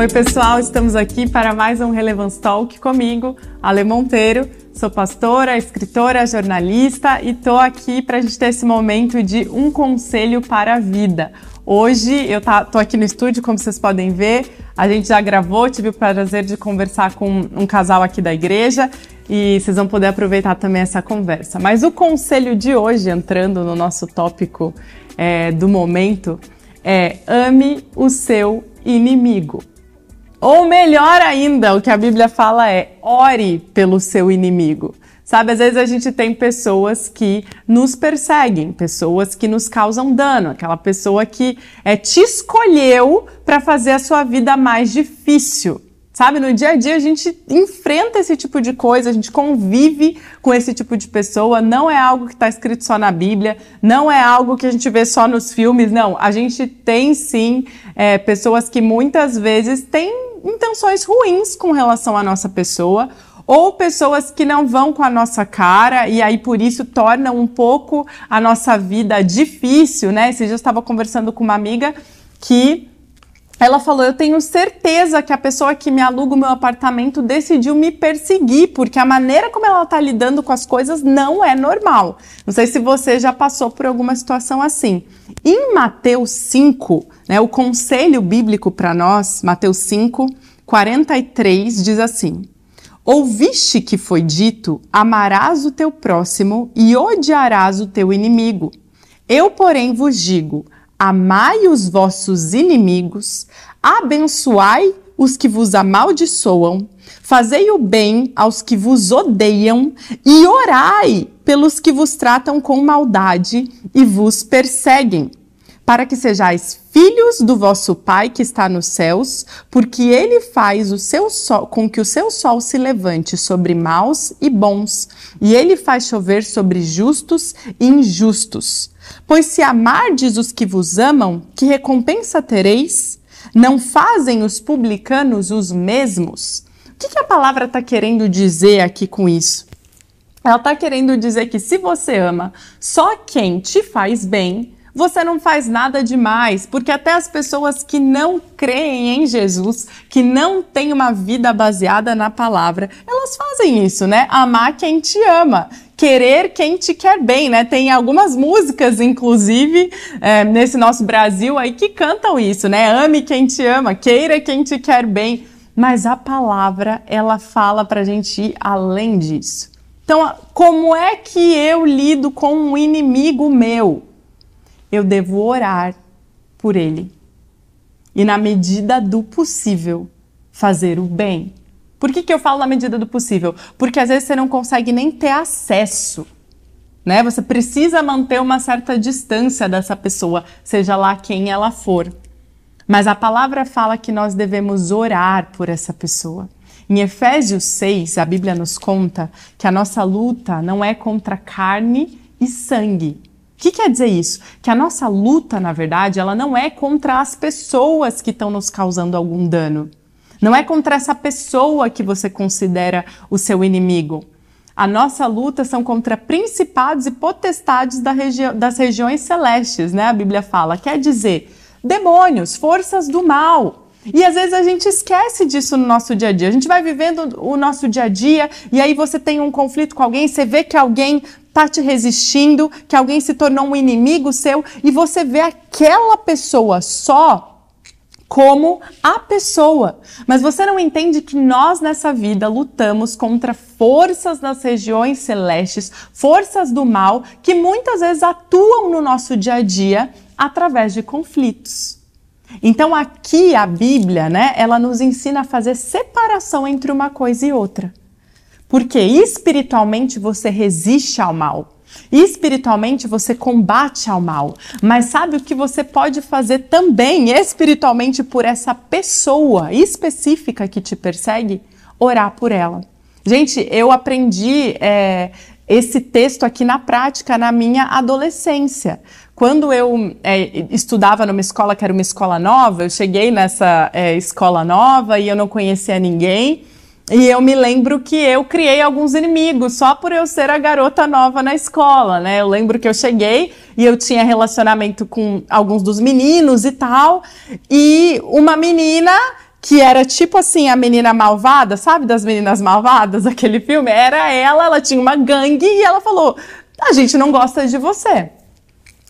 Oi, pessoal, estamos aqui para mais um Relevance Talk comigo, Ale Monteiro. Sou pastora, escritora, jornalista e estou aqui para a gente ter esse momento de um conselho para a vida. Hoje eu tô aqui no estúdio, como vocês podem ver, a gente já gravou, tive o prazer de conversar com um casal aqui da igreja e vocês vão poder aproveitar também essa conversa. Mas o conselho de hoje, entrando no nosso tópico é, do momento, é ame o seu inimigo. Ou melhor ainda, o que a Bíblia fala é ore pelo seu inimigo. Sabe, às vezes a gente tem pessoas que nos perseguem, pessoas que nos causam dano, aquela pessoa que é, te escolheu para fazer a sua vida mais difícil. Sabe, no dia a dia a gente enfrenta esse tipo de coisa, a gente convive com esse tipo de pessoa, não é algo que está escrito só na Bíblia, não é algo que a gente vê só nos filmes, não. A gente tem sim é, pessoas que muitas vezes têm intenções ruins com relação à nossa pessoa, ou pessoas que não vão com a nossa cara e aí por isso tornam um pouco a nossa vida difícil, né? Dia eu estava conversando com uma amiga que ela falou: Eu tenho certeza que a pessoa que me aluga o meu apartamento decidiu me perseguir, porque a maneira como ela está lidando com as coisas não é normal. Não sei se você já passou por alguma situação assim. Em Mateus 5, né, o conselho bíblico para nós, Mateus 5, 43, diz assim: Ouviste que foi dito: amarás o teu próximo e odiarás o teu inimigo. Eu, porém, vos digo: amai os vossos inimigos, abençoai os que vos amaldiçoam, fazei o bem aos que vos odeiam e orai pelos que vos tratam com maldade e vos perseguem, para que sejais filhos do vosso Pai que está nos céus, porque ele faz o seu sol, com que o seu sol se levante sobre maus e bons, e ele faz chover sobre justos e injustos. Pois se amardes os que vos amam, que recompensa tereis? Não fazem os publicanos os mesmos? O que, que a palavra está querendo dizer aqui com isso? Ela está querendo dizer que se você ama só quem te faz bem, você não faz nada demais, porque até as pessoas que não creem em Jesus, que não têm uma vida baseada na palavra, elas fazem isso, né? Amar quem te ama, querer quem te quer bem, né? Tem algumas músicas, inclusive, é, nesse nosso Brasil aí que cantam isso, né? Ame quem te ama, queira quem te quer bem. Mas a palavra, ela fala pra gente ir além disso. Então, como é que eu lido com um inimigo meu? Eu devo orar por ele. E na medida do possível, fazer o bem. Por que, que eu falo na medida do possível? Porque às vezes você não consegue nem ter acesso. Né? Você precisa manter uma certa distância dessa pessoa, seja lá quem ela for. Mas a palavra fala que nós devemos orar por essa pessoa. Em Efésios 6, a Bíblia nos conta que a nossa luta não é contra carne e sangue, o que quer dizer isso? Que a nossa luta, na verdade, ela não é contra as pessoas que estão nos causando algum dano. Não é contra essa pessoa que você considera o seu inimigo. A nossa luta são contra principados e potestades da regi das regiões celestes, né? A Bíblia fala. Quer dizer, demônios, forças do mal. E às vezes a gente esquece disso no nosso dia a dia. A gente vai vivendo o nosso dia a dia e aí você tem um conflito com alguém, você vê que alguém está te resistindo, que alguém se tornou um inimigo seu e você vê aquela pessoa só como a pessoa. Mas você não entende que nós nessa vida lutamos contra forças das regiões celestes, forças do mal, que muitas vezes atuam no nosso dia a dia através de conflitos. Então aqui a Bíblia, né, ela nos ensina a fazer separação entre uma coisa e outra. Porque espiritualmente você resiste ao mal. Espiritualmente você combate ao mal, mas sabe o que você pode fazer também espiritualmente por essa pessoa específica que te persegue? Orar por ela. Gente, eu aprendi é, esse texto aqui na prática na minha adolescência. Quando eu é, estudava numa escola que era uma escola nova, eu cheguei nessa é, escola nova e eu não conhecia ninguém. E eu me lembro que eu criei alguns inimigos só por eu ser a garota nova na escola, né? Eu lembro que eu cheguei e eu tinha relacionamento com alguns dos meninos e tal, e uma menina que era tipo assim a menina malvada, sabe das meninas malvadas, aquele filme? Era ela, ela tinha uma gangue e ela falou: "A gente não gosta de você".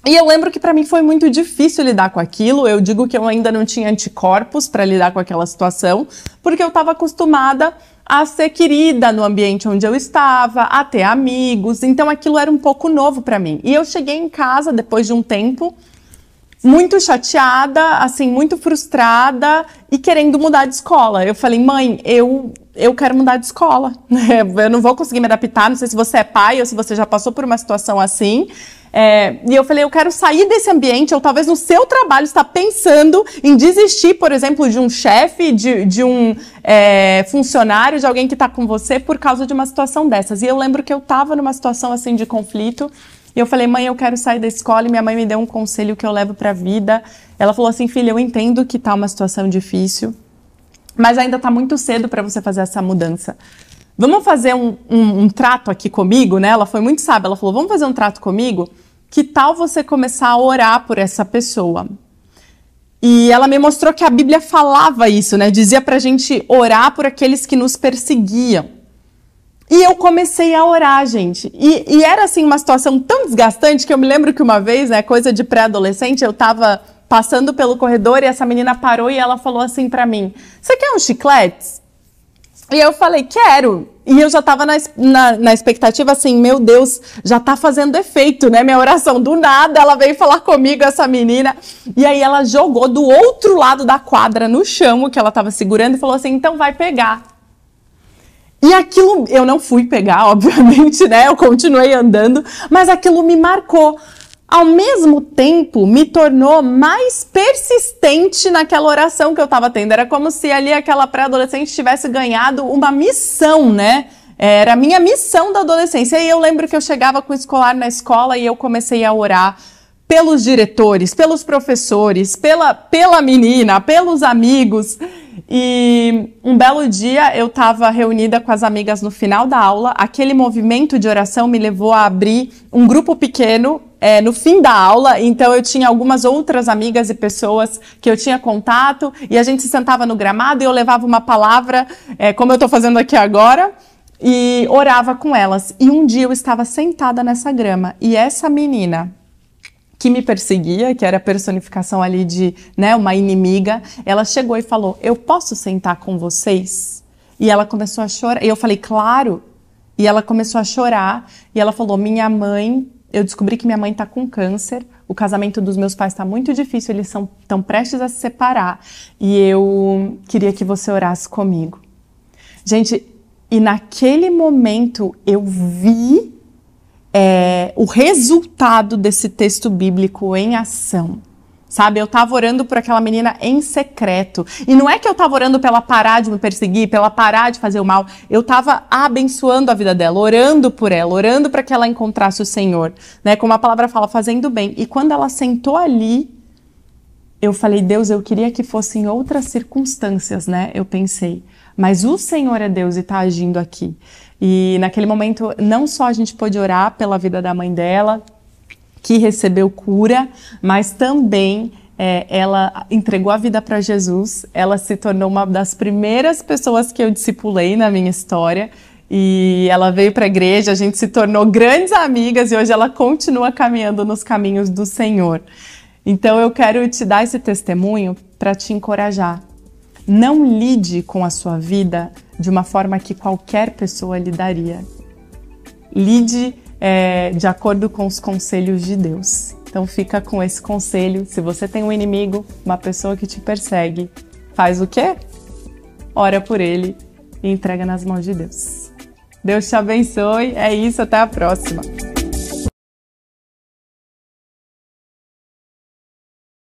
E eu lembro que para mim foi muito difícil lidar com aquilo. Eu digo que eu ainda não tinha anticorpos para lidar com aquela situação, porque eu estava acostumada a ser querida no ambiente onde eu estava, a ter amigos. Então aquilo era um pouco novo para mim. E eu cheguei em casa depois de um tempo muito chateada, assim, muito frustrada e querendo mudar de escola. Eu falei, mãe, eu eu quero mudar de escola. eu não vou conseguir me adaptar. Não sei se você é pai ou se você já passou por uma situação assim. É, e eu falei, eu quero sair desse ambiente, ou talvez no seu trabalho está pensando em desistir, por exemplo, de um chefe, de, de um é, funcionário, de alguém que está com você por causa de uma situação dessas. E eu lembro que eu estava numa situação assim de conflito e eu falei, mãe, eu quero sair da escola. E minha mãe me deu um conselho que eu levo para a vida. Ela falou assim, filha, eu entendo que tá uma situação difícil, mas ainda tá muito cedo para você fazer essa mudança. Vamos fazer um, um, um, trato aqui comigo, né? Ela foi muito sábia. Ela falou, vamos fazer um trato comigo? Que tal você começar a orar por essa pessoa? E ela me mostrou que a Bíblia falava isso, né? Dizia pra gente orar por aqueles que nos perseguiam. E eu comecei a orar, gente. E, e, era assim uma situação tão desgastante que eu me lembro que uma vez, né, coisa de pré-adolescente, eu tava passando pelo corredor e essa menina parou e ela falou assim para mim: "Você quer um chiclete?" E eu falei: "Quero". E eu já tava na, na, na, expectativa assim, meu Deus, já tá fazendo efeito, né? Minha oração. Do nada, ela veio falar comigo, essa menina. E aí ela jogou do outro lado da quadra, no chão, que ela tava segurando, e falou assim: então vai pegar. E aquilo, eu não fui pegar, obviamente, né? Eu continuei andando, mas aquilo me marcou. Ao mesmo tempo, me tornou mais persistente naquela oração que eu estava tendo. Era como se ali aquela pré-adolescente tivesse ganhado uma missão, né? Era a minha missão da adolescência. E eu lembro que eu chegava com o escolar na escola e eu comecei a orar pelos diretores, pelos professores, pela, pela menina, pelos amigos. E um belo dia eu estava reunida com as amigas no final da aula. Aquele movimento de oração me levou a abrir um grupo pequeno é, no fim da aula. Então eu tinha algumas outras amigas e pessoas que eu tinha contato e a gente se sentava no gramado e eu levava uma palavra, é, como eu estou fazendo aqui agora. E orava com elas. E um dia eu estava sentada nessa grama e essa menina, que me perseguia, que era a personificação ali de né, uma inimiga, ela chegou e falou: Eu posso sentar com vocês? E ela começou a chorar. E eu falei: Claro. E ela começou a chorar. E ela falou: Minha mãe, eu descobri que minha mãe está com câncer. O casamento dos meus pais está muito difícil, eles são tão prestes a se separar. E eu queria que você orasse comigo. Gente, e naquele momento eu vi é, o resultado desse texto bíblico em ação. Sabe, eu estava orando por aquela menina em secreto. E não é que eu estava orando pela parar de me perseguir, pela parar de fazer o mal. Eu estava abençoando a vida dela, orando por ela, orando para que ela encontrasse o Senhor, né? Como a palavra fala, fazendo bem. E quando ela sentou ali, eu falei, Deus, eu queria que fossem outras circunstâncias, né? Eu pensei, mas o Senhor é Deus e está agindo aqui. E naquele momento, não só a gente pôde orar pela vida da mãe dela, que recebeu cura, mas também é, ela entregou a vida para Jesus. Ela se tornou uma das primeiras pessoas que eu discipulei na minha história. E ela veio para a igreja, a gente se tornou grandes amigas e hoje ela continua caminhando nos caminhos do Senhor. Então eu quero te dar esse testemunho para te encorajar. Não lide com a sua vida de uma forma que qualquer pessoa lidaria. Lide é, de acordo com os conselhos de Deus. Então fica com esse conselho. Se você tem um inimigo, uma pessoa que te persegue, faz o quê? Ora por ele e entrega nas mãos de Deus. Deus te abençoe. É isso, até a próxima.